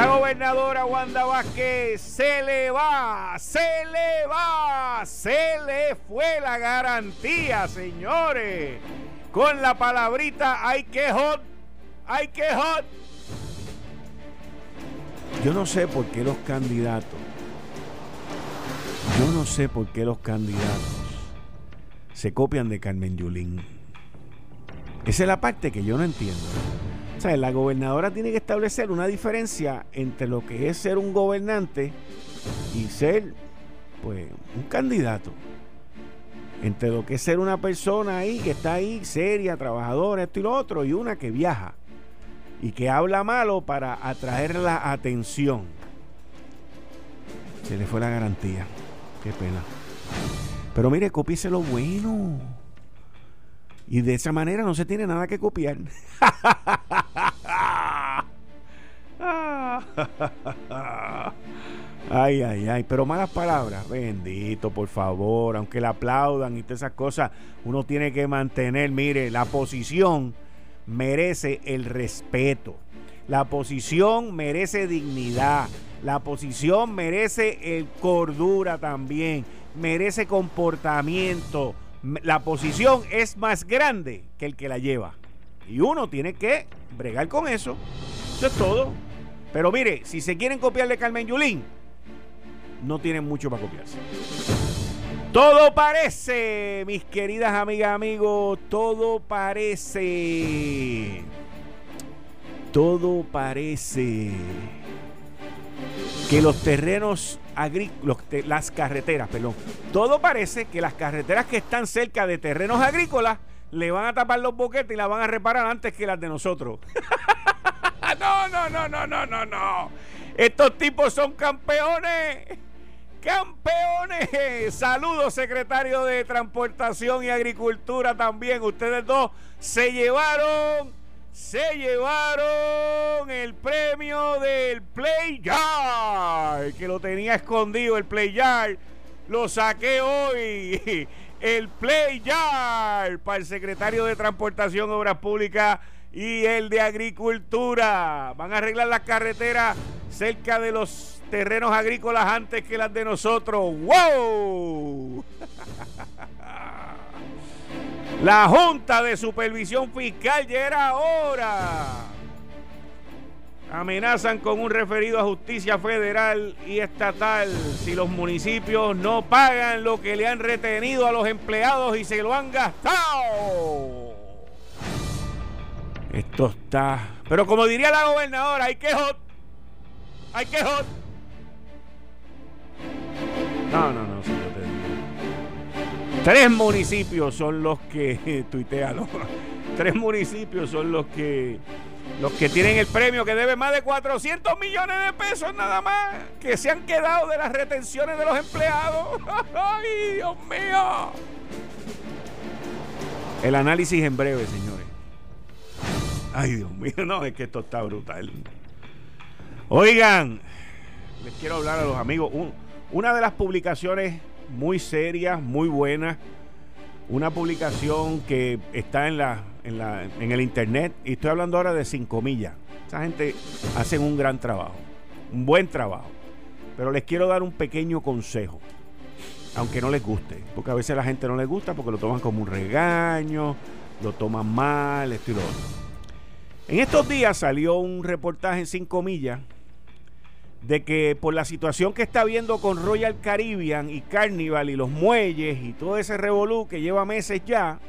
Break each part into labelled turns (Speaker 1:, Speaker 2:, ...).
Speaker 1: La gobernadora Wanda Vázquez se le va, se le va, se le fue la garantía, señores. Con la palabrita hay que hot, hay que hot. Yo no sé por qué los candidatos, yo no sé por qué los candidatos se copian de Carmen Yulín. Esa es la parte que yo no entiendo. O sea, la gobernadora tiene que establecer una diferencia entre lo que es ser un gobernante y ser, pues, un candidato. Entre lo que es ser una persona ahí que está ahí, seria, trabajadora, esto y lo otro, y una que viaja y que habla malo para atraer la atención. Se le fue la garantía. Qué pena. Pero mire, copíese lo bueno. Y de esa manera no se tiene nada que copiar. Ay, ay, ay, pero malas palabras, bendito, por favor, aunque le aplaudan y todas esas cosas, uno tiene que mantener, mire, la posición merece el respeto, la posición merece dignidad, la posición merece el cordura también, merece comportamiento, la posición es más grande que el que la lleva. Y uno tiene que bregar con eso. Eso es todo. Pero mire, si se quieren copiarle Carmen Yulín, no tienen mucho para copiarse. Todo parece, mis queridas amigas, amigos, todo parece. Todo parece que los terrenos agrícolas, las carreteras, perdón, todo parece que las carreteras que están cerca de terrenos agrícolas le van a tapar los boquetes y la van a reparar antes que las de nosotros. no, no, no, no, no, no, no. Estos tipos son campeones. Campeones. Saludos, secretario de Transportación y Agricultura también. Ustedes dos se llevaron se llevaron el premio del Play Yard, que lo tenía escondido el Play Yard. Lo saqué hoy. El Play Yard para el secretario de Transportación, Obras Públicas y el de Agricultura. Van a arreglar las carreteras cerca de los terrenos agrícolas antes que las de nosotros. ¡Wow! La Junta de Supervisión Fiscal ya era hora. Amenazan con un referido a justicia federal y estatal si los municipios no pagan lo que le han retenido a los empleados y se lo han gastado. Esto está. Pero como diría la gobernadora, hay que hot. Hay que hot. No, no, no, señor. Tres municipios son los que, tuitealo, tres municipios son los que, los que tienen el premio que debe más de 400 millones de pesos nada más, que se han quedado de las retenciones de los empleados. ¡Ay, Dios mío! El análisis en breve, señores. Ay, Dios mío, no, es que esto está brutal. Oigan, les quiero hablar a los amigos. una de las publicaciones muy seria, muy buena. Una publicación que está en, la, en, la, en el internet. Y estoy hablando ahora de cinco millas. Esa gente hace un gran trabajo. Un buen trabajo. Pero les quiero dar un pequeño consejo. Aunque no les guste. Porque a veces la gente no les gusta porque lo toman como un regaño. Lo toman mal, esto lo otro. En estos días salió un reportaje en cinco millas de que por la situación que está viendo con Royal Caribbean y Carnival y los muelles y todo ese revolú que lleva meses ya,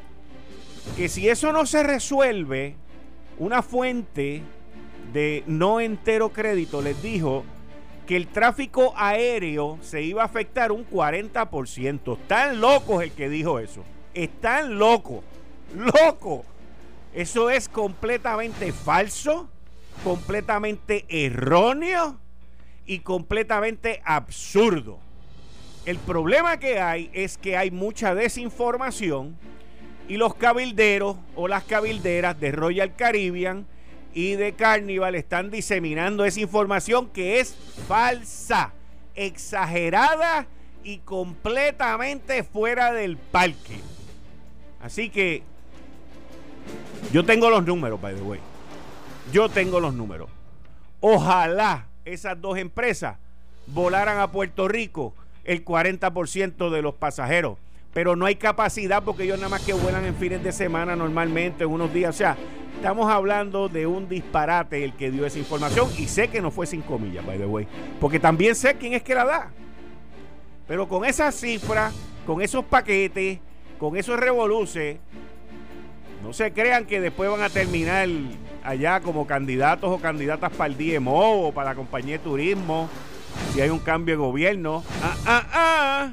Speaker 1: que si eso no se resuelve, una fuente de no entero crédito les dijo que el tráfico aéreo se iba a afectar un 40%. Están locos el que dijo eso. Están locos. Loco. Eso es completamente falso, completamente erróneo y completamente absurdo. El problema que hay es que hay mucha desinformación Y los cabilderos o las cabilderas de Royal Caribbean y de Carnival están diseminando esa información que es falsa, exagerada y completamente fuera del parque. Así que yo tengo los números, by the way. Yo tengo los números. Ojalá esas dos empresas volaran a Puerto Rico el 40% de los pasajeros. Pero no hay capacidad porque ellos nada más que vuelan en fines de semana normalmente, en unos días. O sea, estamos hablando de un disparate el que dio esa información. Y sé que no fue sin comillas, by the way. Porque también sé quién es que la da. Pero con esas cifras, con esos paquetes, con esos revoluces, no se crean que después van a terminar allá como candidatos o candidatas para el DMO o para la compañía de turismo si hay un cambio de gobierno. Ah, ah, ah.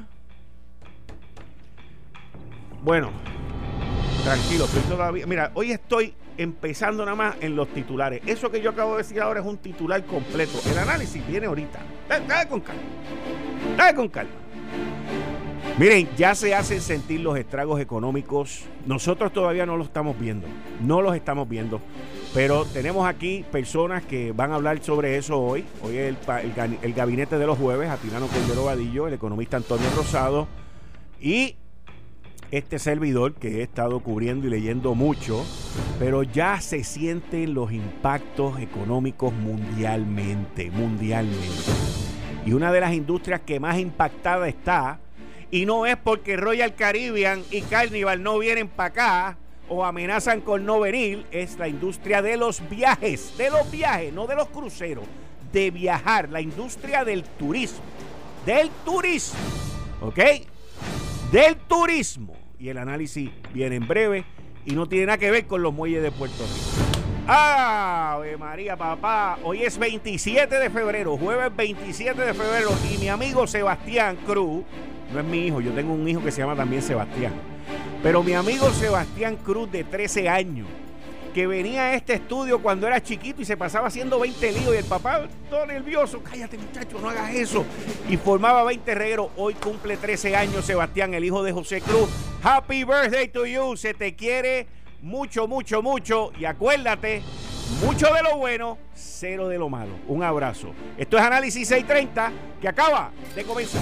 Speaker 1: Bueno, tranquilo, estoy todavía. Mira, hoy estoy empezando nada más en los titulares. Eso que yo acabo de decir ahora es un titular completo. El análisis viene ahorita. Dale, con calma. Dale con calma. Miren, ya se hacen sentir los estragos económicos. Nosotros todavía no los estamos viendo. No los estamos viendo. Pero tenemos aquí personas que van a hablar sobre eso hoy. Hoy es el, gabinete de los jueves, Atilano Cordero Vadillo, el economista Antonio Rosado y este servidor que he estado cubriendo y leyendo mucho, pero ya se sienten los impactos económicos mundialmente, mundialmente. Y una de las industrias que más impactada está, y no es porque Royal Caribbean y Carnival no vienen para acá, o amenazan con no venir es la industria de los viajes, de los viajes, no de los cruceros, de viajar, la industria del turismo, del turismo, ¿ok? Del turismo. Y el análisis viene en breve y no tiene nada que ver con los muelles de Puerto Rico. ¡Ave María, papá! Hoy es 27 de febrero, jueves 27 de febrero, y mi amigo Sebastián Cruz, no es mi hijo, yo tengo un hijo que se llama también Sebastián pero mi amigo Sebastián Cruz, de 13 años, que venía a este estudio cuando era chiquito y se pasaba haciendo 20 líos y el papá todo nervioso, cállate muchacho, no hagas eso. Y formaba 20 regueros. Hoy cumple 13 años Sebastián, el hijo de José Cruz. Happy birthday to you. Se te quiere mucho, mucho, mucho. Y acuérdate, mucho de lo bueno, cero de lo malo. Un abrazo. Esto es Análisis 630 que acaba de comenzar.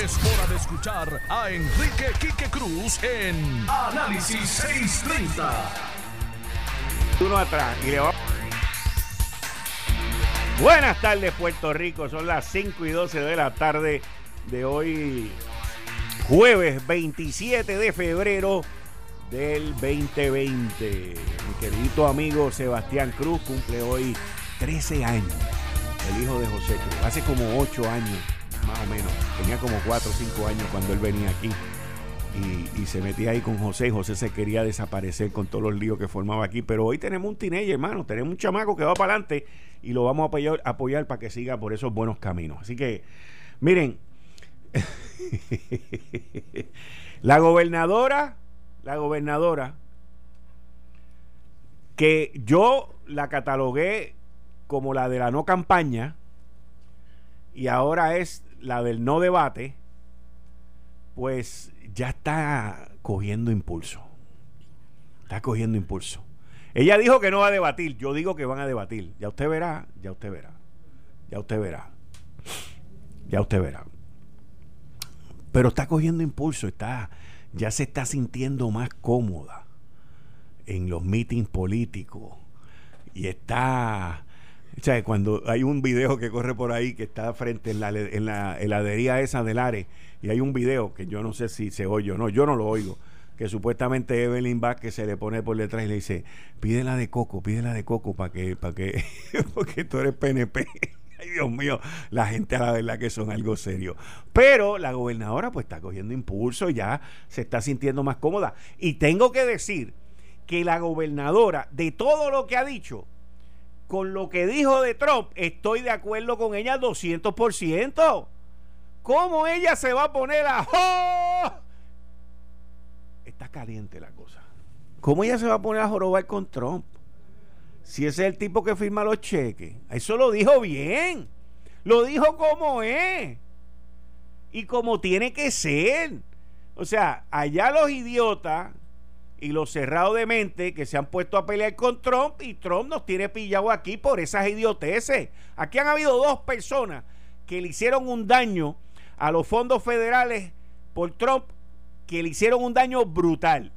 Speaker 2: hora de escuchar a Enrique Quique Cruz en Análisis 630.
Speaker 1: Uno atrás y le va... Buenas tardes Puerto Rico, son las 5 y 12 de la tarde de hoy, jueves 27 de febrero del 2020. Mi querido amigo Sebastián Cruz cumple hoy 13 años, el hijo de José Cruz. Hace como 8 años, más o menos. Tenía como 4 o 5 años cuando él venía aquí. Y, se metía ahí con José José se quería desaparecer con todos los líos que formaba aquí. Pero hoy tenemos un teenager, hermano. Tenemos un chamaco que va para adelante y lo vamos a apoyar para que siga por esos buenos caminos. Así que, miren, la gobernadora, la gobernadora, que yo la catalogué como la de la no campaña y ahora es la del no debate, pues ya está cogiendo impulso. Está cogiendo impulso. Ella dijo que no va a debatir, yo digo que van a debatir. Ya usted verá, ya usted verá. Ya usted verá. Ya usted verá. Pero está cogiendo impulso, está, ya se está sintiendo más cómoda en los meetings políticos. Y está, o cuando hay un video que corre por ahí que está frente en la, heladería esa del ARE, y hay un video que yo no sé si se oye o no, yo no lo oigo, que supuestamente Evelyn Vázquez se le pone por detrás y le dice, pídela de coco, pídela de coco para que, para que, porque tú eres PNP. Ay, Dios mío, la gente a la verdad que son algo serio. Pero la gobernadora pues está cogiendo impulso, ya se está sintiendo más cómoda. Y tengo que decir que la gobernadora, de todo lo que ha dicho, con lo que dijo de Trump, estoy de acuerdo con ella 200%. ¿Cómo ella se va a poner a... ¡Oh! Está caliente la cosa. ¿Cómo ella se va a poner a jorobar con Trump? Si ese es el tipo que firma los cheques. Eso lo dijo bien. Lo dijo como es. Y como tiene que ser. O sea, allá los idiotas y los cerrados de mente que se han puesto a pelear con Trump y Trump nos tiene pillado aquí por esas idioteces. Aquí han habido dos personas que le hicieron un daño a los fondos federales por Trump que le hicieron un daño brutal.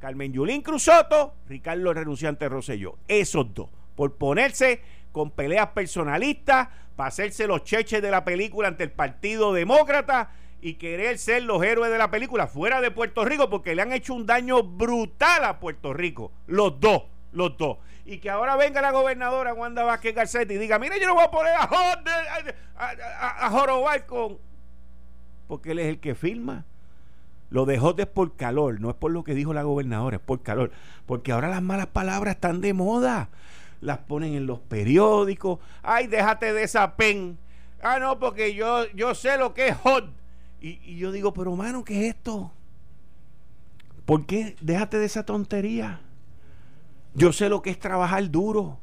Speaker 1: Carmen Yulín Cruzoto, Ricardo Renunciante Rosselló. Esos dos. Por ponerse con peleas personalistas, para hacerse los cheches de la película ante el Partido Demócrata y querer ser los héroes de la película fuera de Puerto Rico porque le han hecho un daño brutal a Puerto Rico. Los dos, los dos. Y que ahora venga la gobernadora Wanda Vázquez Garcetti y diga, mire, yo no voy a poner a, a, a, jorobar con... Porque él es el que firma. Lo dejó es por calor, no es por lo que dijo la gobernadora, es por calor. Porque ahora las malas palabras están de moda. Las ponen en los periódicos. Ay, déjate de esa pen. Ah, no, porque yo, yo sé lo que es hot. Y, yo digo, pero mano, ¿qué es esto? ¿Por qué? Déjate de esa tontería. Yo sé lo que es trabajar duro.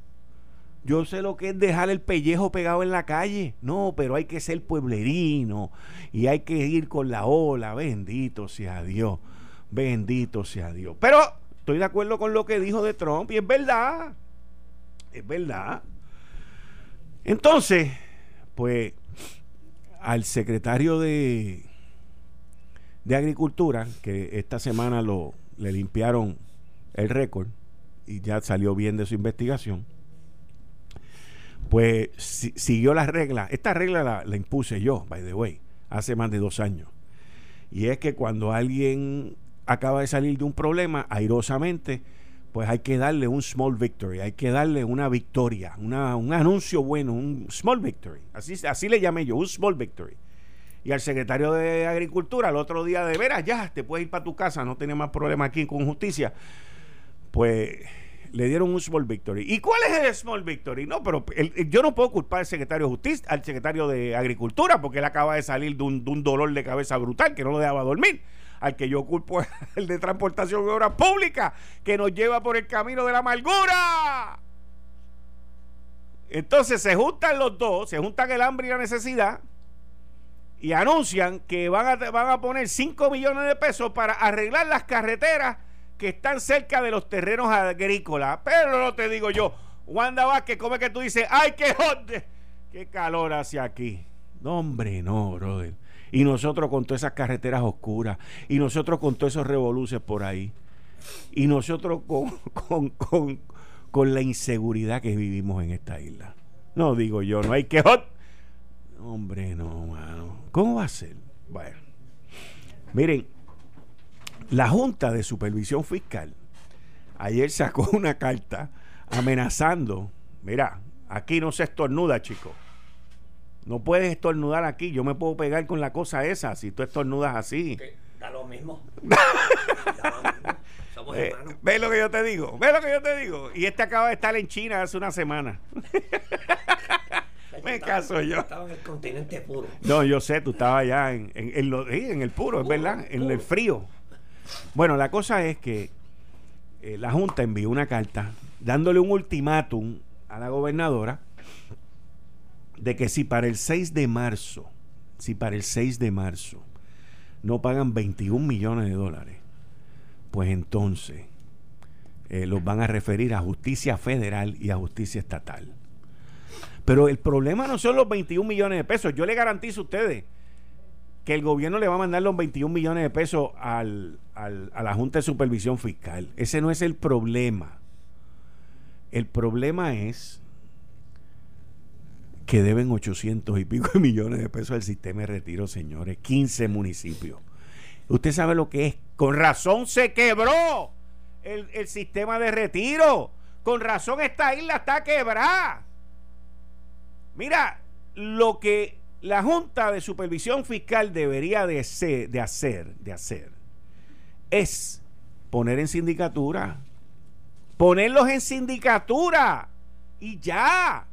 Speaker 1: Yo sé lo que es dejar el pellejo pegado en la calle. No, pero hay que ser pueblerino y hay que ir con la ola. Bendito sea Dios. Bendito sea Dios. Pero estoy de acuerdo con lo que dijo de Trump y es verdad. Es verdad. Entonces, pues al secretario de, de Agricultura, que esta semana lo, le limpiaron el récord y ya salió bien de su investigación pues siguió las reglas. Esta regla la, impuse yo, by the way, hace más de dos años. Y es que cuando alguien acaba de salir de un problema, airosamente, pues hay que darle un small victory, hay que darle una victoria, una, un anuncio bueno, un small victory. Así, así le llamé yo, un small victory. Y al secretario de Agricultura, el otro día de veras, ya, te puedes ir para tu casa, no tiene más problema aquí con justicia. Pues le dieron un small victory. ¿Y cuál es el small victory? No, pero yo no puedo culpar al secretario de Justicia, al secretario de Agricultura, porque él acaba de salir de un, dolor de cabeza brutal que no lo dejaba dormir. Al que yo culpo el de Transportación y Obras Públicas, que nos lleva por el camino de la amargura. Entonces se juntan los dos, se juntan el hambre y la necesidad y anuncian que van a, van a poner 5 millones de pesos para arreglar las carreteras que están cerca de los terrenos agrícolas. Pero no te digo yo, Wanda Vázquez, ¿cómo es que tú dices? ¡Ay, qué joder! ¡Qué calor hace aquí! No, hombre, no, brother. Y nosotros con todas esas carreteras oscuras, y nosotros con todos esos revoluces por ahí, y nosotros con, con, con, con la inseguridad que vivimos en esta isla. No digo yo, no hay que. Hombre, no, mano. ¿Cómo va a ser? Bueno, miren, la Junta de Supervisión Fiscal ayer sacó una carta amenazando, mira, aquí no se estornuda, chico. No puedes estornudar aquí, yo me puedo pegar con la cosa esa si tú estornudas así.
Speaker 3: Da lo mismo.
Speaker 1: Somos eh, hermanos. ¿Ves lo que yo te digo? ¿Ves lo que yo te digo? Y este acaba de estar en China hace una semana. me caso yo.
Speaker 3: Estaba en el continente puro.
Speaker 1: No, yo sé, tú estabas allá en, en, el puro, es verdad, en el frío. Bueno, la cosa es que eh, la Junta envió una carta dándole un ultimátum a la gobernadora de que si para el 6 de marzo, si para el 6 de marzo no pagan 21 millones de dólares, pues entonces eh, los van a referir a justicia federal y a justicia estatal. Pero el problema no son los 21 millones de pesos. Yo le garantizo a ustedes que el gobierno le va a mandar los 21 millones de pesos al, a la Junta de Supervisión Fiscal. Ese no es el problema. El problema es que deben 800 y pico millones de pesos al sistema de retiro, señores. 15 municipios. Usted sabe lo que es. Con razón se quebró el, el sistema de retiro. Con razón esta isla está quebrada. Mira, lo que la Junta de Supervisión Fiscal debería de, hacer, de hacer, es poner en sindicatura. Ponerlos en sindicatura. Y ya.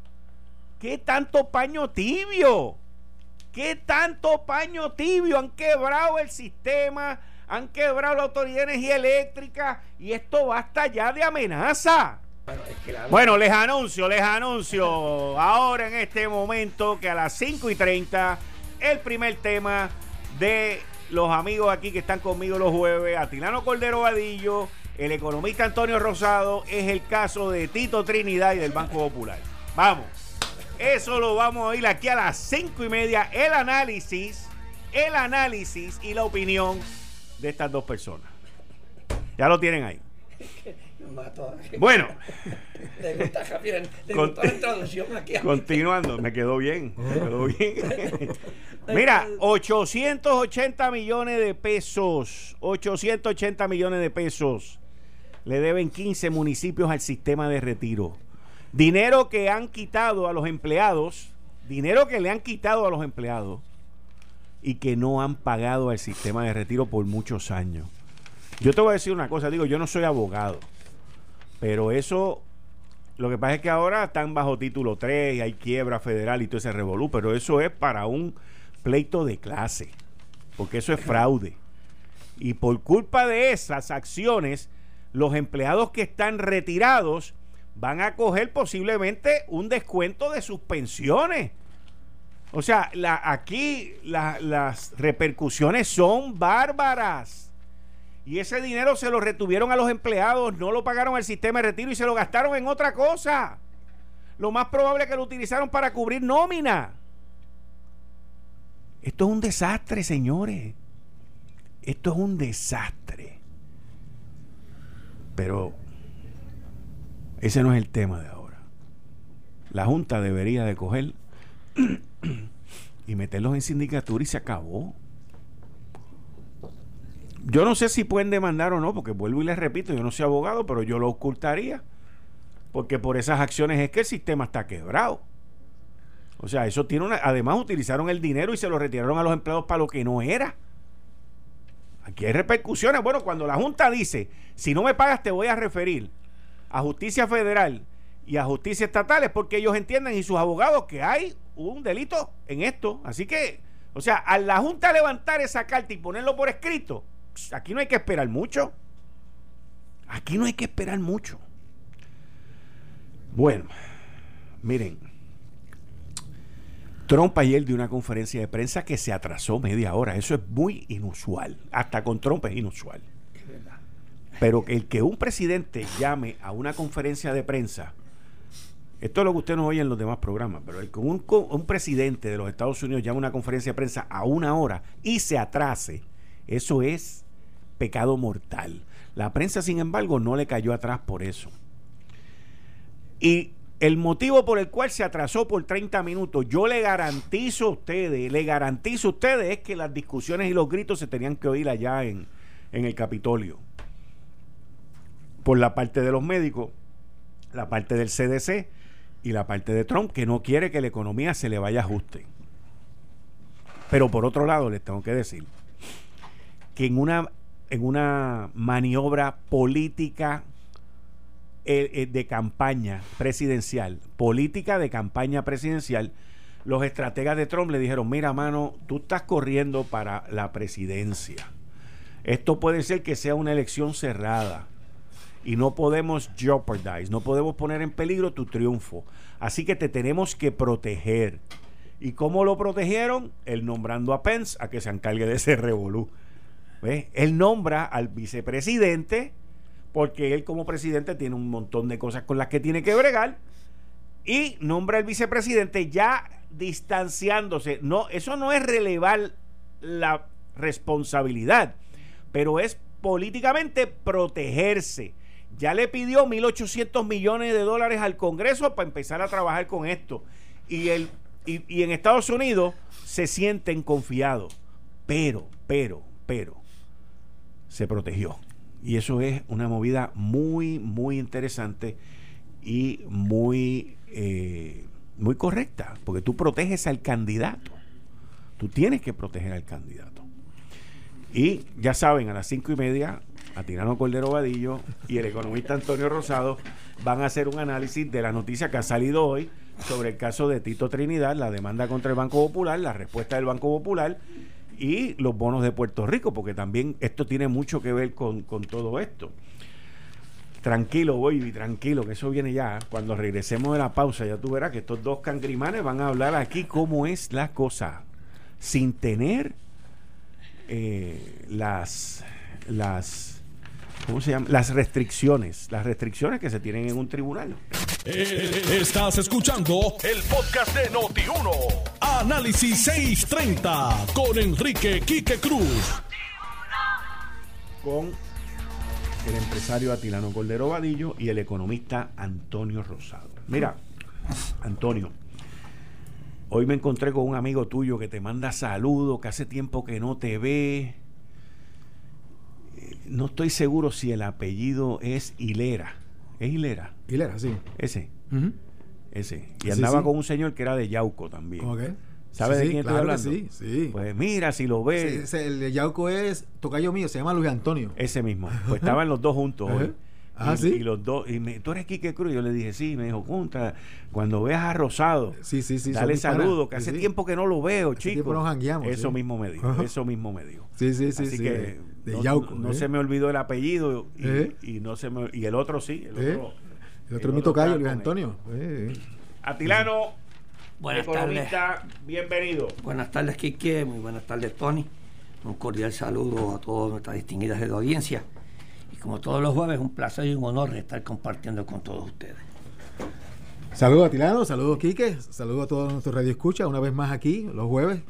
Speaker 1: ¿Qué tanto paño tibio? ¿Qué tanto paño tibio? Han quebrado el sistema, han quebrado la Autoridad de Energía Eléctrica y esto basta ya de amenaza. Bueno, les anuncio, les anuncio ahora en este momento que a las 5 y 30 el primer tema de los amigos aquí que están conmigo los jueves, Atilano Cordero Vadillo, el economista Antonio Rosado, es el caso de Tito Trinidad y del Banco Popular. Vamos, eso lo vamos a oír aquí a las 5 y media, el análisis, el análisis y la opinión de estas dos personas. Ya lo tienen ahí. Bueno. Continuando, me quedó bien. Me quedó bien. Mira, 880 millones de pesos. 880 millones de pesos. Le deben 15 municipios al sistema de retiro. Dinero que han quitado a los empleados. Dinero que le han quitado a los empleados. Y que no han pagado al sistema de retiro por muchos años. Yo te voy a decir una cosa. Digo, yo no soy abogado. Pero eso, lo que pasa es que ahora están bajo título 3 y hay quiebra federal y todo ese revolú, pero eso es para un pleito de clase, porque eso es fraude. Y por culpa de esas acciones, los empleados que están retirados van a coger posiblemente un descuento de sus pensiones. O sea, la, aquí las repercusiones son bárbaras. Y ese dinero se lo retuvieron a los empleados, no lo pagaron al sistema de retiro y se lo gastaron en otra cosa. Lo más probable es que lo utilizaron para cubrir nómina. Esto es un desastre, señores. Esto es un desastre. Pero ese no es el tema de ahora. La Junta debería de coger y meterlos en sindicatura y se acabó. Yo no sé si pueden demandar o no, porque vuelvo y les repito, yo no soy abogado, pero yo lo ocultaría. Porque por esas acciones es que el sistema está quebrado. O sea, eso tiene una. Además, utilizaron el dinero y se lo retiraron a los empleados para lo que no era. Aquí hay repercusiones. Bueno, cuando la Junta dice: si no me pagas, te voy a referir a justicia federal y a justicia estatal, es porque ellos entienden y sus abogados que hay un delito en esto. Así que, o sea, a la Junta levantar esa carta y ponerlo por escrito, aquí no hay que esperar mucho. Aquí no hay que esperar mucho. Bueno, miren, Trump ayer dio una conferencia de prensa que se atrasó media hora. Eso es muy inusual. Hasta con Trump es inusual. Pero el que un presidente llame a una conferencia de prensa, esto es lo que usted no oye en los demás programas, pero el que un, un presidente de los Estados Unidos llame a una conferencia de prensa a una hora y se atrase, eso es pecado mortal. La prensa, sin embargo, no le cayó atrás por eso. Y el motivo por el cual se atrasó por 30 minutos, yo le garantizo a ustedes, le garantizo a ustedes es que las discusiones y los gritos se tenían que oír allá en, en el Capitolio. Por la parte de los médicos, la parte del CDC y la parte de Trump, que no quiere que la economía se le vaya a ajuste. Pero por otro lado, les tengo que decir que en una en una maniobra política eh, eh, de campaña presidencial, política de campaña presidencial, los estrategas de Trump le dijeron, mira mano, tú estás corriendo para la presidencia. Esto puede ser que sea una elección cerrada y no podemos jeopardize, no podemos poner en peligro tu triunfo. Así que te tenemos que proteger. ¿Y cómo lo protegieron? El nombrando a Pence a que se encargue de ese revolú. Él nombra al vicepresidente porque él como presidente tiene un montón de cosas con las que tiene que bregar y nombra al vicepresidente ya distanciándose. No, eso no es relevar la responsabilidad, pero es políticamente protegerse. Ya le pidió 1.800 millones de dólares al Congreso para empezar a trabajar con esto. Y, el, y, y en Estados Unidos se sienten confiados. Pero, pero, pero, se protegió. Y eso es una movida muy, muy interesante y muy, eh, muy correcta, porque tú proteges al candidato. Tú tienes que proteger al candidato. Y ya saben, a las cinco y media, Atirano Cordero Vadillo y el economista Antonio Rosado van a hacer un análisis de la noticia que ha salido hoy sobre el caso de Tito Trinidad, la demanda contra el Banco Popular, la respuesta del Banco Popular y los bonos de Puerto Rico, porque también esto tiene mucho que ver con, con todo esto. Tranquilo, baby, tranquilo, que eso viene ya. Cuando regresemos de la pausa, ya tú verás que estos dos cangrimanes van a hablar aquí cómo es la cosa, sin tener eh, las, las, ¿cómo se llama? Las restricciones, las restricciones que se tienen en un tribunal.
Speaker 2: Eh, Estás escuchando el podcast de Noti1. Análisis 630 con Enrique Quique Cruz.
Speaker 1: Con el empresario Atilano Cordero Vadillo y el economista Antonio Rosado. Mira, Antonio, hoy me encontré con un amigo tuyo que te manda saludos, que hace tiempo que no te ve. No estoy seguro si el apellido es Hilera. ¿Es Hilera?
Speaker 4: Hilera, sí.
Speaker 1: Ese, ese. Y andaba
Speaker 4: sí.
Speaker 1: con un señor que era de Yauco también.
Speaker 4: Ok.
Speaker 1: ¿Sabes
Speaker 4: Sí,
Speaker 1: de quién
Speaker 4: claro
Speaker 1: estoy hablando?
Speaker 4: Sí, sí.
Speaker 1: Pues mira, si lo ves,
Speaker 4: el de Yauco es tocayo mío, se llama Luis Antonio.
Speaker 1: ese mismo. Pues estaban los dos juntos hoy.
Speaker 4: Ah,
Speaker 1: y,
Speaker 4: ¿sí?
Speaker 1: y los dos, y me, tú eres Quique Cruz. Yo le dije, sí, me dijo, contra, cuando veas a Rosado,
Speaker 4: Sí, sí, sí. son
Speaker 1: dale saludo, que
Speaker 4: Sí,
Speaker 1: hace
Speaker 4: sí.
Speaker 1: tiempo que no lo veo, chico.
Speaker 4: tiempo nos
Speaker 1: Eso
Speaker 4: sí.
Speaker 1: mismo me dijo, eso mismo me dijo.
Speaker 4: Sí, sí, sí.
Speaker 1: Así
Speaker 4: sí,
Speaker 1: que
Speaker 4: de, de
Speaker 1: no,
Speaker 4: Yauco.
Speaker 1: no
Speaker 4: ¿eh?
Speaker 1: se me olvidó el apellido y,
Speaker 4: ¿Eh?
Speaker 1: y no se me y el otro sí, el
Speaker 4: ¿Eh?
Speaker 1: otro.
Speaker 4: El otro es mi tocayo,
Speaker 1: está
Speaker 4: Luis. Antonio. Eh, eh.
Speaker 1: Atilano,
Speaker 3: Buenas tardes.
Speaker 1: economista, bienvenido.
Speaker 3: Buenas tardes, Quique. Muy buenas tardes, Tony. Un cordial saludo a todas nuestras distinguidas de la audiencia. Y como todos los jueves, un placer y un honor estar compartiendo con todos ustedes.
Speaker 4: Saludos a Tilano, saludos Quique, saludos a todos nuestros radioescuchas, una vez más aquí, los jueves,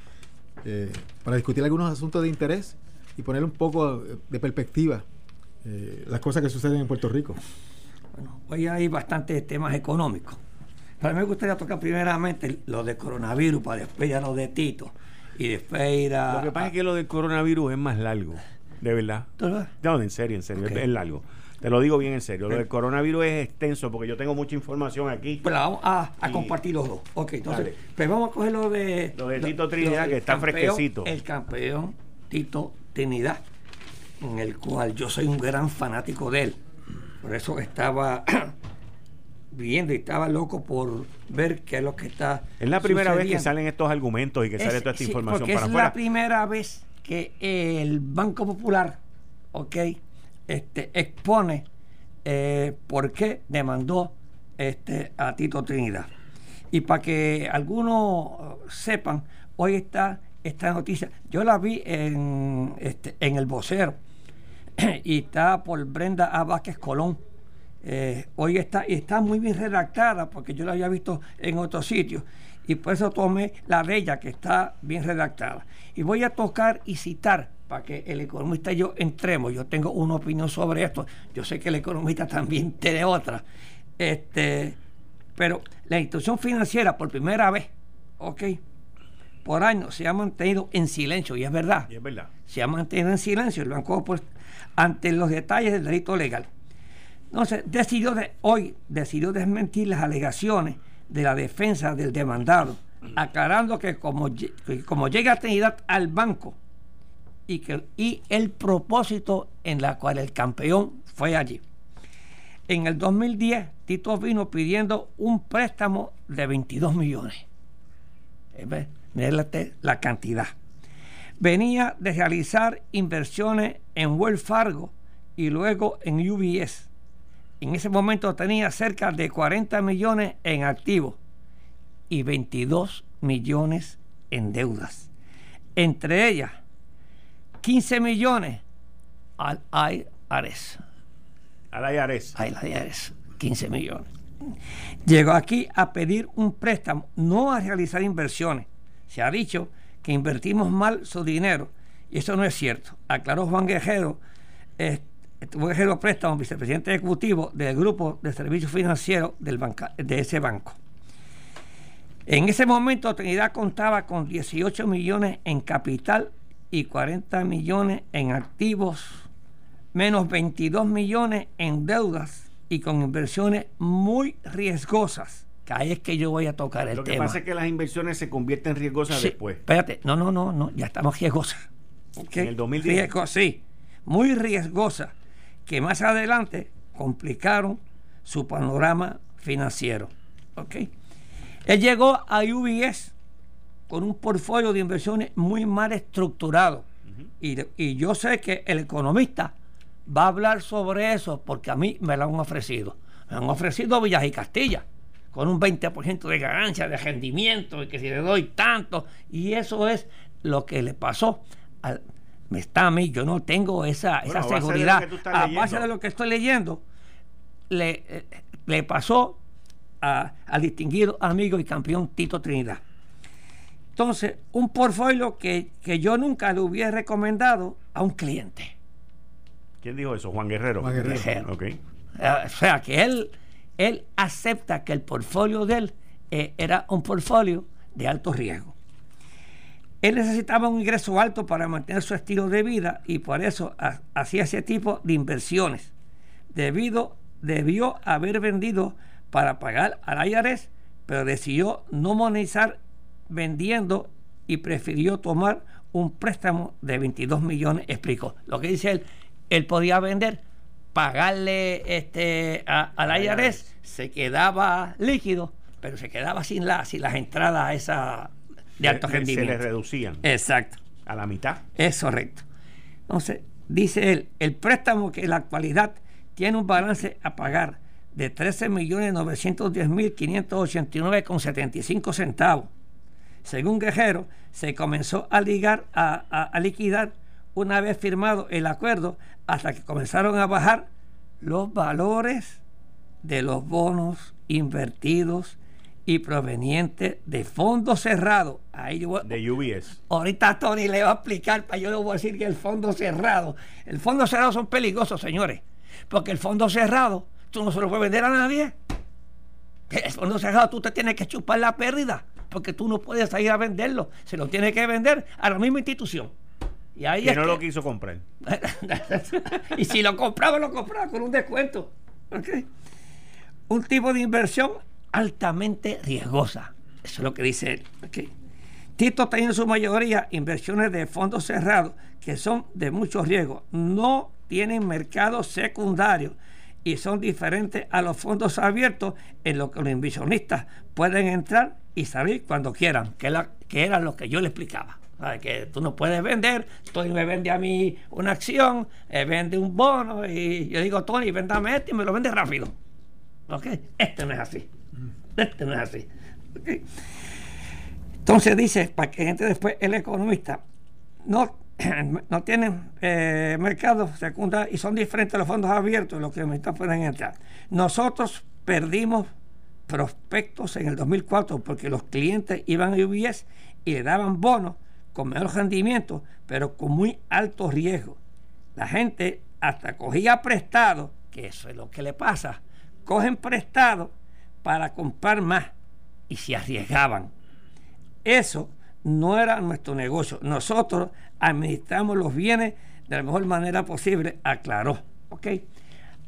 Speaker 4: eh, para discutir algunos asuntos de interés y poner un poco de perspectiva eh, las cosas que suceden en Puerto Rico.
Speaker 3: Bueno, hoy hay bastantes temas económicos. Pero a mí me gustaría tocar primeramente lo de coronavirus, para después ya lo de Tito. Y después ir a.
Speaker 1: Lo que pasa es que lo del coronavirus es más largo, de verdad. No, en serio, en serio,
Speaker 3: Ok.
Speaker 1: es, es largo. Te lo digo bien en serio. Lo del coronavirus es extenso porque yo tengo mucha información aquí.
Speaker 3: Pues la vamos a, compartir los dos. Ok, entonces,
Speaker 1: Dale.
Speaker 3: pues vamos a coger lo de.
Speaker 1: Lo de Tito Trinidad, que está
Speaker 3: campeón-
Speaker 1: fresquecito.
Speaker 3: El campeón Tito Trinidad, en el cual yo soy un gran fanático de él. Por eso estaba viendo y estaba loco por ver qué es lo que está.
Speaker 1: Es la primera vez que salen estos argumentos y que sale
Speaker 3: Es-
Speaker 1: toda esta
Speaker 3: sí,
Speaker 1: información para
Speaker 3: es
Speaker 1: afuera.
Speaker 3: la primera vez que el Banco Popular, ok, este, expone eh, por qué demandó este, a Tito Trinidad. Y para que algunos sepan, hoy está esta noticia. Yo la vi en, este, en el vocero y está por Brenda A. Vázquez Colón. Eh, hoy está, y está muy bien redactada porque yo la había visto en otros sitios y por eso tomé la de ella que está bien redactada. Y voy a tocar y citar para que el economista y yo entremos. Yo tengo una opinión sobre esto. Yo sé que el economista también tiene otra. Este, pero la institución financiera por primera vez, ok, por año se ha mantenido en silencio y es verdad
Speaker 1: Y es verdad.
Speaker 3: se ha mantenido en silencio el Banco Popular ante los detalles del delito legal. Entonces, decidió de, hoy decidió desmentir las alegaciones de la defensa del demandado, aclarando que como, como llega Trinidad al banco y, que, y el propósito en la cual el campeón fue allí. En el 2010, Tito vino pidiendo un préstamo de 22 millones. Mira la cantidad venía de realizar inversiones en Wells Fargo y luego en UBS. En ese momento tenía cerca de 40 millones en activos y 22 millones en deudas. Entre ellas, 15 millones al IRS.
Speaker 1: Al IRS.
Speaker 3: Al IRS, 15 millones. Llegó aquí a pedir un préstamo, no a realizar inversiones. Se ha dicho que invertimos mal su dinero y eso no es cierto. Aclaró Juan Guerrero, eh, Juan Guerrero Préstamo, vicepresidente ejecutivo del grupo de servicios financieros del banca- de ese banco. En ese momento Trinidad contaba con 18 millones en capital y 40 millones en activos, menos 22 millones en deudas y con inversiones muy riesgosas que ahí es que yo voy a tocar el tema.
Speaker 1: Lo que pasa es que las inversiones se convierten riesgosas después.
Speaker 3: Espérate, no, no, no, no, ya estamos riesgosas.
Speaker 1: En el 2010.
Speaker 3: sí, muy riesgosas, que más adelante complicaron su panorama financiero. ¿ok? Él llegó a UBS con un portfolio de inversiones muy mal estructurado. y, y, yo sé que el economista va a hablar sobre eso porque a mí me lo han ofrecido. Me han ofrecido Villas y Castilla con un 20% de ganancia, de rendimiento, y que si le doy tanto, y eso es lo que le pasó me está a mí, yo no tengo esa, esa seguridad. A base de lo que estoy leyendo, le, eh, le pasó al distinguido amigo y campeón Tito Trinidad. Entonces, un portfolio que, que yo nunca le hubiera recomendado a un cliente.
Speaker 1: ¿Quién dijo eso? Juan Guerrero.
Speaker 3: Juan Guerrero. Eh, o sea, que él, él acepta que el portfolio de él eh, era un portfolio de alto riesgo. Él necesitaba un ingreso alto para mantener su estilo de vida y por eso hacía ese tipo de inversiones. Debido, debió haber vendido para pagar al IRS, pero decidió no monetizar vendiendo y prefirió tomar un préstamo de 22 millones, explicó. Lo que dice él, él podía vender, pagarle este, al IRS, se quedaba líquido, pero se quedaba sin, la, sin las entradas esa de alto rendimiento.
Speaker 1: Se le reducían.
Speaker 3: Exacto.
Speaker 1: A la mitad.
Speaker 3: Es correcto. Entonces, dice él, el préstamo que en la actualidad tiene un balance a pagar de 13.910.589,75 centavos. Según Guerrero, se comenzó a ligar a, liquidar una vez firmado el acuerdo hasta que comenzaron a bajar los valores de los bonos invertidos y provenientes de fondos cerrados.
Speaker 1: Ahí de UBS.
Speaker 3: Ahorita Tony le va a explicar, para yo le voy a decir que el fondo cerrado. El fondo cerrado son peligrosos, señores. Porque el fondo cerrado tú no se lo puedes vender a nadie. El fondo cerrado tú te tienes que chupar la pérdida, porque tú no puedes ir a venderlo, se lo tienes que vender a la misma institución.
Speaker 1: Y ahí que no lo quiso comprar.
Speaker 3: y si lo compraba, lo compraba con un descuento. Un tipo de inversión altamente riesgosa. Eso es lo que dice él. Tito tiene en su mayoría inversiones de fondos cerrados que son de mucho riesgo. No tienen mercado secundario y son diferentes a los fondos abiertos en los que los inversionistas pueden entrar y salir cuando quieran, que, la, que era lo que yo le explicaba. Que tú no puedes vender, Tony me vende a mí una acción, eh, vende un bono y yo digo, Tony, véndame este y me lo vende rápido. ¿Ok? Este no es así. Este no es así. Entonces dice, para que gente después, el economista, no no tienen eh, mercado secundario y son diferentes los fondos abiertos los que pueden entrar. Nosotros perdimos prospectos en el 2004 porque los clientes iban a UBS y le daban bonos con menor rendimiento, pero con muy alto riesgo. La gente hasta cogía prestado, que eso es lo que le pasa, cogen prestado para comprar más y se arriesgaban. Eso no era nuestro negocio. Nosotros administramos los bienes de la mejor manera posible, aclaró. ¿Ok?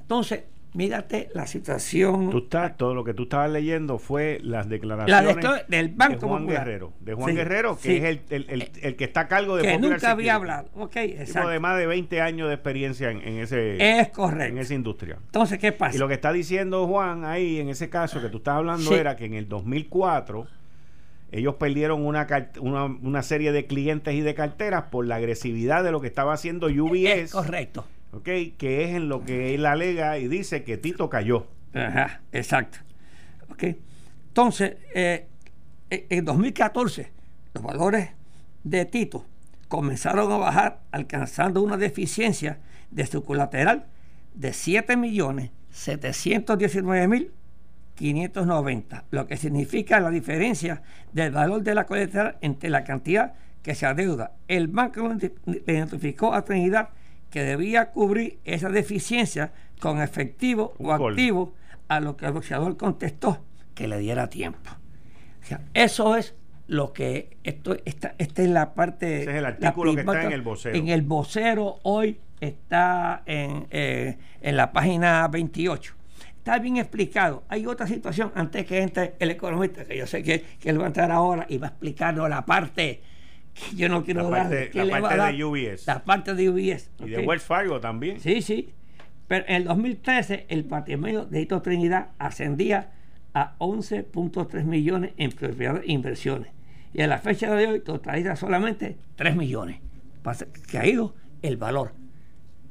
Speaker 3: Entonces, mírate la situación.
Speaker 1: Tú estás, todo lo que tú estabas leyendo fue las declaraciones
Speaker 3: del Banco
Speaker 1: de Juan Guerrero. De Juan Guerrero, que es el, que está a cargo de
Speaker 3: Que nunca había hablado. Ok,
Speaker 1: exacto. de más de 20 años de experiencia en, ese,
Speaker 3: es correcto.
Speaker 1: en esa industria.
Speaker 3: Entonces, ¿qué pasa?
Speaker 1: Y lo que está diciendo Juan ahí, en ese caso que tú estás hablando, era que en el 2004 ellos perdieron una, una, serie de clientes y de carteras por la agresividad de lo que estaba haciendo UBS.
Speaker 3: correcto.
Speaker 1: ¿Ok? Que es en lo que él alega y dice que Tito cayó.
Speaker 3: Ajá, exacto. ¿Ok? Entonces, eh, eh, en 2014, los valores de Tito comenzaron a bajar, alcanzando una deficiencia de su colateral de 7 millones 719 mil 590, lo que significa la diferencia del valor de la colateral entre la cantidad que se adeuda. El banco identificó a Trinidad que debía cubrir esa deficiencia con efectivo o activo, a lo que el boxeador contestó que le diera tiempo. O sea, eso es lo que esto esta, esta es la parte
Speaker 1: Ese es el artículo que está en el vocero.
Speaker 3: En el vocero hoy está en, eh, en la página 28 está bien explicado. Hay otra situación antes que entre el economista, que yo sé que, que él va a entrar ahora y va a explicarnos la parte que yo no quiero
Speaker 1: La
Speaker 3: dar.
Speaker 1: parte-
Speaker 3: que
Speaker 1: la parte de
Speaker 3: dar.
Speaker 1: UBS.
Speaker 3: La parte de UBS.
Speaker 1: Y de. Wells Fargo también.
Speaker 3: Sí, sí. Pero en el 2013 el patrimonio de Hito Trinidad ascendía a 11.3 millones en propiedades e inversiones. Y a la fecha de hoy totaliza solamente 3 millones. Que ha ido el valor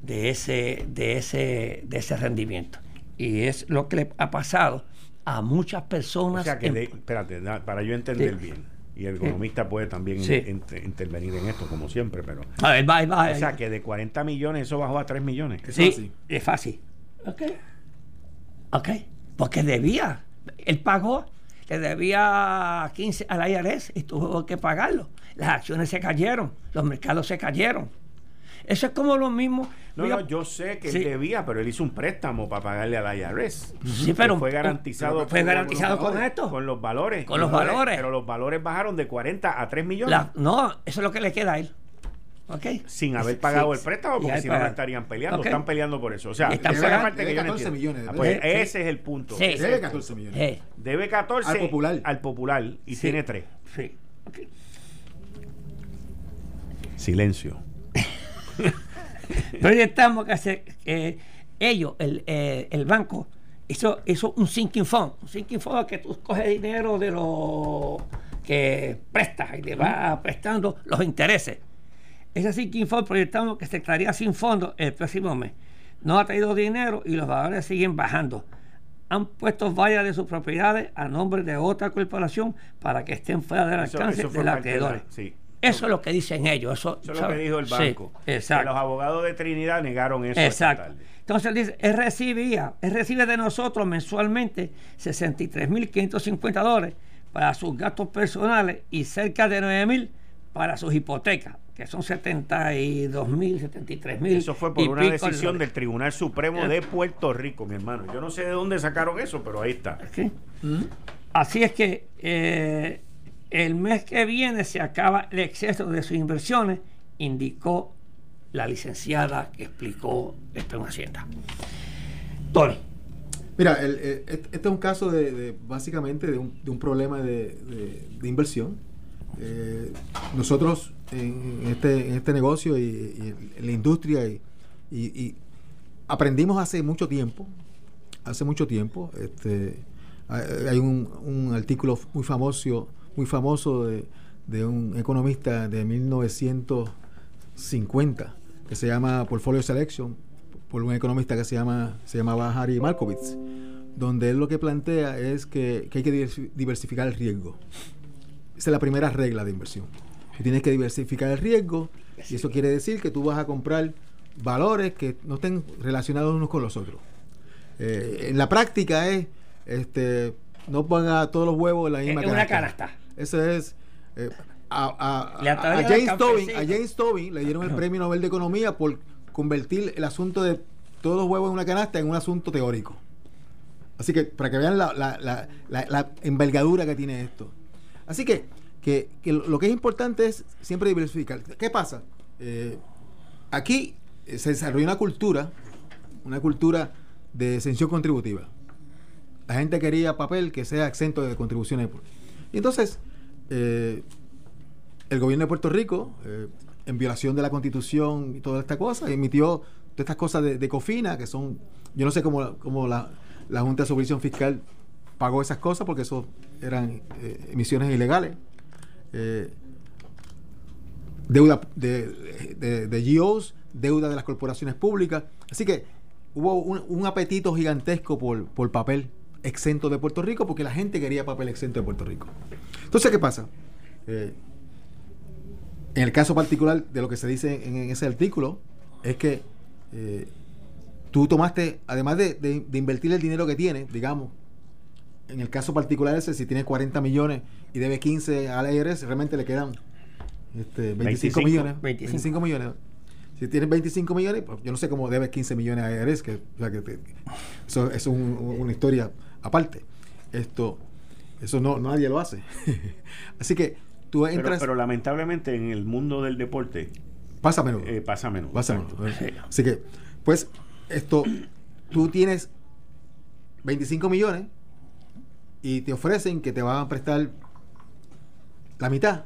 Speaker 3: de ese, de ese, de ese rendimiento. Y es lo que le ha pasado a muchas personas.
Speaker 1: O sea que,
Speaker 3: en-
Speaker 1: de- espérate, para yo entender
Speaker 3: Sí.
Speaker 1: bien, y el economista puede también
Speaker 3: Sí.
Speaker 1: in- inter- intervenir en esto, como siempre, pero.
Speaker 3: A ver, va, va,
Speaker 1: O sea que de 40 millones eso bajó a 3 millones.
Speaker 4: Es
Speaker 3: Sí,
Speaker 4: fácil.
Speaker 3: es fácil. Ok. Ok. Porque debía. Él pagó. Le debía 15 al IRS y tuvo que pagarlo. Las acciones se cayeron. Los mercados se cayeron. Eso es como lo mismo.
Speaker 1: No,
Speaker 3: Mira,
Speaker 1: no, yo sé que
Speaker 3: Sí.
Speaker 1: él debía, pero él hizo un préstamo para pagarle al IRS.
Speaker 3: Sí, pero-
Speaker 1: fue garantizado.
Speaker 3: fue garantizado
Speaker 1: con
Speaker 3: esto.
Speaker 1: Con los valores.
Speaker 3: Con los valores.
Speaker 1: Pero los valores bajaron de 40 a 3 millones.
Speaker 3: la- no, eso es lo que le queda a él. ¿Ok?
Speaker 1: sin haber
Speaker 3: Sí,
Speaker 1: pagado
Speaker 3: sí,
Speaker 1: el préstamo, porque si no estarían peleando. Están peleando por eso. O sea, esa es la parte que yo no
Speaker 4: Debe 14
Speaker 1: entiendo.
Speaker 4: millones,
Speaker 1: Ah, pues.
Speaker 3: Sí,
Speaker 1: ese es el punto.
Speaker 3: Sí.
Speaker 4: Debe
Speaker 1: el
Speaker 4: 14
Speaker 1: punto.
Speaker 4: millones.
Speaker 1: Debe 14
Speaker 4: Al popular.
Speaker 1: al popular y
Speaker 3: Sí.
Speaker 1: tiene 3.
Speaker 3: sí. ok.
Speaker 1: Silencio.
Speaker 3: Proyectamos que que ellos, el, eh, el banco, hizo, hizo un sinking fund. Un sinking fund es que tú coges dinero de lo que prestas y te va prestando los intereses. Ese sinking fund proyectamos que se estaría sin fondos el próximo mes. No ha traído dinero y los valores siguen bajando. Han puesto varias de sus propiedades a nombre de otra corporación para que estén fuera del alcance
Speaker 1: eso
Speaker 3: de los acreedores.
Speaker 1: sí.
Speaker 3: Eso es lo que dicen ellos. Eso,
Speaker 1: Eso es lo que dijo el
Speaker 3: Sí,
Speaker 1: banco. Que
Speaker 3: exacto.
Speaker 1: los abogados de Trinidad negaron eso. esta
Speaker 3: Exacto.
Speaker 1: tarde.
Speaker 3: Entonces dice, él recibía, él recibe de nosotros mensualmente 63.550 dólares para sus gastos personales y cerca de 9.000 para sus hipotecas, que son 72.000, 73.000.
Speaker 1: Eso fue por una decisión
Speaker 3: de
Speaker 1: del Tribunal Supremo de Puerto Rico, mi hermano. Yo no sé de dónde sacaron eso, pero ahí está.
Speaker 3: ¿Sí? Así es que eh, el mes que viene se acaba el exceso de sus inversiones, indicó la licenciada que explicó esto en Hacienda. Tony.
Speaker 4: Mira, el- el- este este es un caso de, básicamente de un, problema de, inversión. Eh, nosotros este, en este negocio y, en la industria y, aprendimos hace mucho tiempo, hace mucho tiempo, este, hay un artículo muy famoso, muy famoso de, de un economista de 1950 que se llama Portfolio Selection por un economista que se llama se llamaba Harry Markowitz donde él lo que plantea es que, que hay que diversi- diversificar el riesgo. Esa es la primera regla de inversión. Tú tienes que diversificar el riesgo y eso quiere decir que tú vas a comprar valores que no estén relacionados unos con los otros. Eh, en la práctica es este no ponga todos los huevos en la misma
Speaker 3: En una
Speaker 4: canasta. Eso es. eh, a, James. Tobin, a James Tobin le dieron el premio Nobel de Economía por convertir el asunto de todos los huevos en una canasta en un asunto teórico. Así que para que vean la, la- la- la- la envergadura que tiene esto. Así que, que, que lo que es importante es siempre diversificar. ¿Qué pasa? Eh, aquí eh, se desarrolló una cultura, una cultura de exención contributiva. La gente quería papel que sea exento de contribuciones. Y entonces, eh, el gobierno de Puerto Rico, eh, en violación de la constitución y toda esta cosa, emitió todas estas cosas de, de COFINA, que son, yo no sé cómo, cómo la, Junta de Supervisión Fiscal pagó esas cosas, porque eso eran eh, emisiones ilegales. Eh, deuda de, de, GOs, deuda de las corporaciones públicas. Así que hubo un, un apetito gigantesco por, por papel exento de Puerto Rico porque la gente quería papel exento de Puerto Rico. Entonces, ¿qué pasa? Eh, en el caso particular de lo que se dice en, en ese artículo, es que eh, tú tomaste, además de, de- de invertir el dinero que tienes, digamos, en el caso particular ese, si tienes 40 millones y debe 15 al IRS, realmente le quedan este, 25,
Speaker 1: 25,
Speaker 4: millones.
Speaker 3: 25.
Speaker 4: 25 millones. Si tienes 25 millones, pues yo no sé cómo debes 15 millones a IRS, que, o sea, que te- eso, eso es un- una historia aparte. Esto, eso no nadie lo hace. Así que tú entras,
Speaker 1: pero lamentablemente en el mundo del deporte
Speaker 4: pasa menos.
Speaker 1: eh, pasa menos.
Speaker 4: Pasa menos. Así que, pues, esto, tú tienes 25 millones y te ofrecen que te van a prestar la mitad,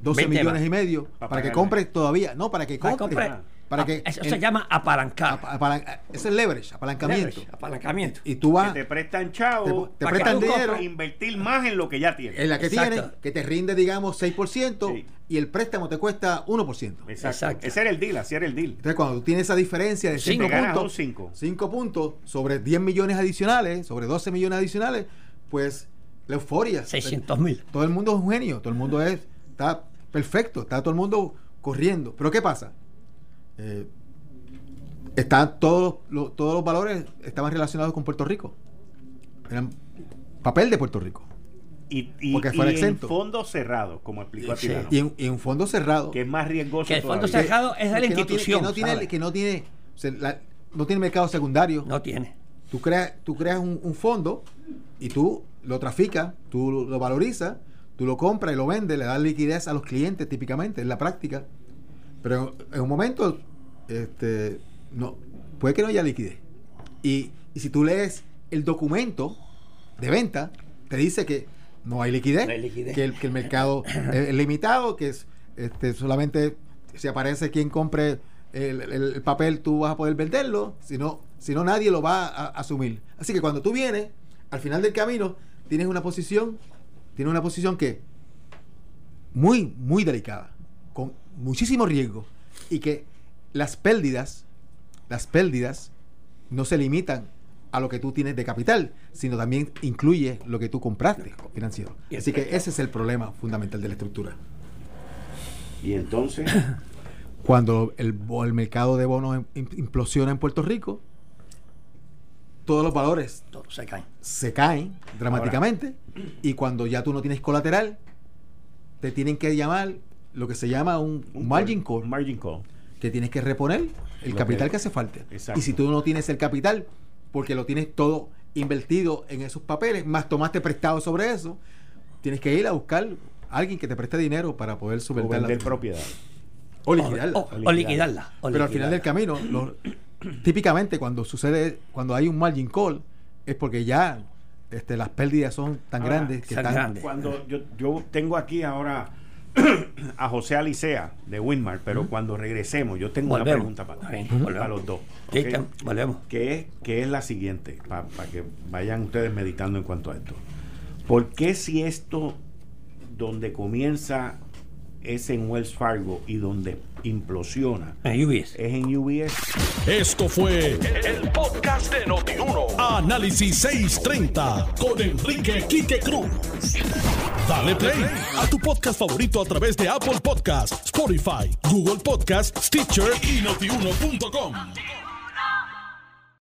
Speaker 4: 12
Speaker 3: 20
Speaker 4: millones
Speaker 3: más.
Speaker 4: y medio,
Speaker 1: Pa'
Speaker 4: para que compres todavía, no, para que
Speaker 3: Para
Speaker 4: compres. Para
Speaker 3: Ah,
Speaker 4: que
Speaker 3: eso
Speaker 4: el-
Speaker 3: se llama apalancar.
Speaker 4: apa- apalan- ese es leverage, apalancamiento.
Speaker 3: Leverage, apalancamiento.
Speaker 4: Y tú vas,
Speaker 1: Que te prestan chavo
Speaker 4: te, prestan dinero
Speaker 1: para invertir más en lo que ya tienes.
Speaker 4: en la que
Speaker 3: Exacto.
Speaker 4: tienes, que te rinde, digamos, 6%
Speaker 1: Sí.
Speaker 4: y el préstamo te cuesta 1%.
Speaker 1: Exacto.
Speaker 3: Exacto.
Speaker 1: Ese era el deal, así era el deal.
Speaker 4: Entonces, cuando tú tienes esa diferencia de
Speaker 3: Cinco
Speaker 4: 5
Speaker 1: ganas un
Speaker 4: puntos,
Speaker 1: cinco.
Speaker 4: 5 puntos sobre 10 millones adicionales, sobre 12 millones adicionales, pues la euforia.
Speaker 3: 600 mil.
Speaker 4: Todo el mundo es un genio, todo el mundo es, está perfecto, está todo el mundo corriendo. Pero ¿qué pasa? Eh, están todos, los- todos los valores estaban relacionados con Puerto Rico. Eran papel de Puerto Rico.
Speaker 1: Y, y,
Speaker 4: Porque fuera
Speaker 1: y en
Speaker 4: exento.
Speaker 1: fondos cerrados, como explicó
Speaker 3: Sí.
Speaker 1: Atilano,
Speaker 4: Y en, y en un fondo cerrado.
Speaker 1: que es más riesgoso
Speaker 3: Que el fondo
Speaker 1: todavía.
Speaker 3: cerrado es de la
Speaker 4: que no tiene-
Speaker 3: institución.
Speaker 4: que no tiene, que no tiene, o sea, la- no tiene mercado secundario.
Speaker 3: No tiene.
Speaker 4: Tú creas, tú creas un, un fondo y tú lo traficas, tú lo, lo valorizas, tú lo compras y lo vendes, le das liquidez a los clientes típicamente, en la práctica. Pero en, en un momento, este, no, puede que no haya liquidez. Y, y si tú lees el documento de venta, te dice que no hay liquidez,
Speaker 3: No hay liquidez.
Speaker 4: Que, el, que el mercado es, limitado, que es este, solamente si aparece quien compre el, el- el papel, tú vas a poder venderlo, si no, si no nadie lo va a, a asumir. Así que cuando tú vienes, al final del camino, tienes una posición, tienes una posición que muy, muy delicada, con muchísimo riesgo, y que las pérdidas, las pérdidas no se limitan a lo que tú tienes de capital, sino también incluye lo que tú compraste financiero. Así que ese es el problema fundamental de la estructura.
Speaker 1: Y entonces,
Speaker 4: Cuando el, el mercado de bonos im- implosiona en Puerto Rico, todos los valores
Speaker 3: se cae.
Speaker 4: se caen dramáticamente y cuando ya tú no tienes colateral, te tienen que llamar lo que se llama un,
Speaker 1: un
Speaker 4: margin
Speaker 1: call, margin call.
Speaker 4: Que tienes que reponer el
Speaker 1: Lo
Speaker 4: capital
Speaker 1: que-
Speaker 4: que, hace falta.
Speaker 1: Exacto.
Speaker 4: Y si tú no tienes el capital, porque lo tienes todo invertido en esos papeles, más tomaste prestado sobre eso, tienes que ir a buscar a alguien que te preste dinero para poder
Speaker 1: O
Speaker 4: subvertir la
Speaker 1: propiedad.
Speaker 4: o liquidarla.
Speaker 3: O, o liquidarla. o
Speaker 4: Pero al final del camino, lo- típicamente cuando sucede, cuando hay un margin call, es porque ya este, las pérdidas son tan
Speaker 1: Ahora,
Speaker 4: grandes que están.
Speaker 3: grandes.
Speaker 1: Cuando yo, yo tengo aquí ahora a José Alicea de Winmar, pero cuando regresemos, yo tengo una pregunta para, los dos.
Speaker 3: Sí,
Speaker 1: ¿ok?
Speaker 3: está- volvemos.
Speaker 1: que es, que es la siguiente, para que vayan ustedes meditando en cuanto a esto. ¿Por qué si esto donde comienza es en Wells Fargo y donde implosiona
Speaker 3: En UBS.
Speaker 1: es en UBS?
Speaker 2: Esto fue el podcast de Notiuno. Análisis 630 con Enrique Quique Cruz. Dale play a tu podcast favorito a través de Apple Podcasts, Spotify, Google Podcasts, Stitcher y notiuno.com.